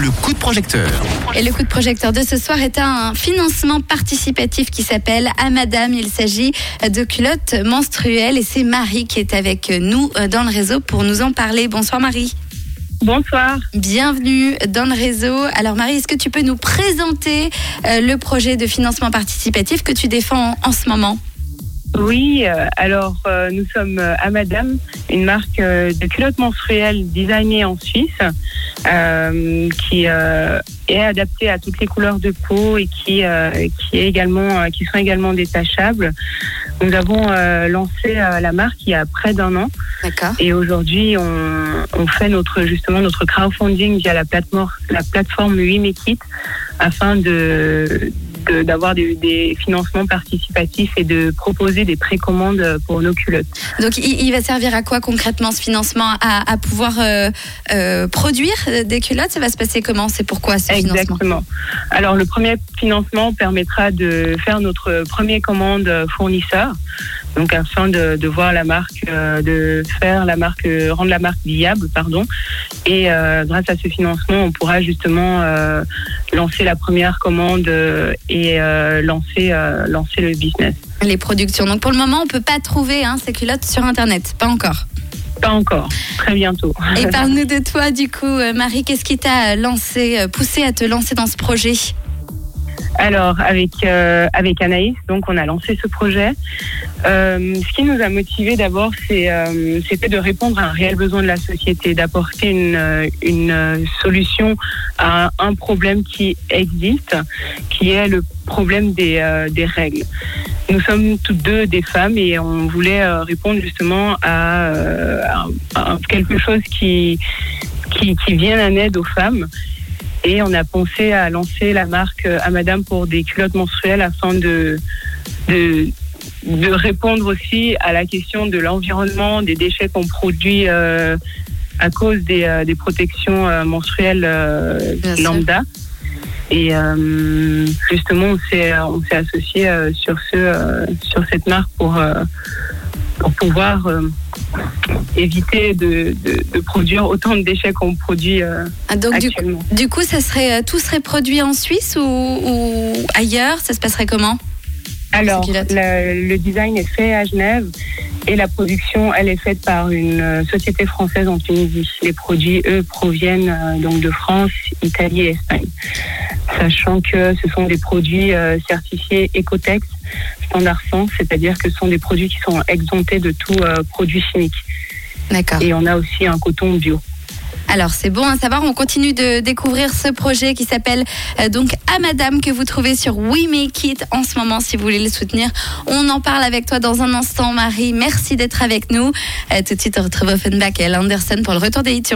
le coup de projecteur. Et le coup de projecteur de ce soir est un financement participatif qui s'appelle À Madame. Il s'agit de culottes menstruelles et c'est Marie qui est avec nous dans le réseau pour nous en parler. Bonsoir Marie. Bonsoir. Bienvenue dans le réseau. Alors Marie, est-ce que tu peux nous présenter euh, le projet de financement participatif que tu défends en, en ce moment? Oui, euh, alors euh, nous sommes euh, à Madame, une marque euh, de culottes menstruelles designée en Suisse, euh, qui euh, est adaptée à toutes les couleurs de peau et qui, euh, qui, est également, euh, qui sont également détachables. Nous avons euh, lancé euh, la marque il y a près d'un an et aujourd'hui on, on fait notre justement notre crowdfunding via la plateforme la plateforme 8 Kit afin de de- d'avoir des, des financements participatifs et de proposer des précommandes pour nos culottes. Donc il, il va servir à quoi concrètement ce financement? À, à pouvoir euh, euh, produire des culottes? Ça va se passer comment? C'est pourquoi ce financement? Exactement. Alors le premier financement permettra de faire notre premier commande fournisseur, donc afin de, de voir la marque, euh, de faire la marque, euh, rendre la marque viable, pardon. Et euh, grâce à ce financement, on pourra justement lancer la première commande et lancer lancer le business. Les productions. Donc pour le moment, on peut pas trouver hein, ces culottes sur Internet. Pas encore. Pas encore, très bientôt. Et parle-nous de toi, du coup, Marie. Qu'est-ce qui t'a lancé, poussé à te lancer dans ce projet? Alors, avec, euh, avec Anaïs, donc on a lancé ce projet. Euh, ce qui nous a motivés d'abord, euh, c'était de répondre à un réel besoin de la société, d'apporter une, euh, une euh, solution à un problème qui existe, qui est le problème des, euh, des règles. Nous sommes toutes deux des femmes et on voulait euh, répondre justement à, euh, à- à quelque chose qui, qui, qui vient en aide aux femmes. Et on a pensé à lancer la marque euh, à Madame pour des culottes menstruelles afin de, de, de répondre aussi à la question de l'environnement, des déchets qu'on produit euh, à cause des, euh, des protections euh, menstruelles euh, lambda. Et euh, justement, on s'est on s'est associé euh, sur ce euh, sur cette marque pour euh, pour pouvoir euh, éviter de, de, de produire autant de déchets qu'on produit euh, Ah, Donc actuellement. du coup, ça serait, euh, tout serait produit en Suisse ou, ou ailleurs? Ça se passerait comment? Alors, le, le design est fait à Genève et la production, elle est faite par une société française en Tunisie. Les produits, eux, proviennent euh, donc de France, Italie et Espagne. Sachant que ce sont des produits euh, certifiés Ecotex, standard 100, c'est-à-dire que ce sont des produits qui sont exemptés de tout euh, produit chimique. D'accord. Et on a aussi un coton bio. Alors c'est bon à savoir, on continue de découvrir ce projet qui s'appelle euh, donc À Madame que vous trouvez sur We Make It en ce moment si vous voulez le soutenir. On en parle avec toi dans un instant Marie, merci d'être avec nous. Euh, tout de suite on retrouve Offenbach et Anderson pour le retour des hits sur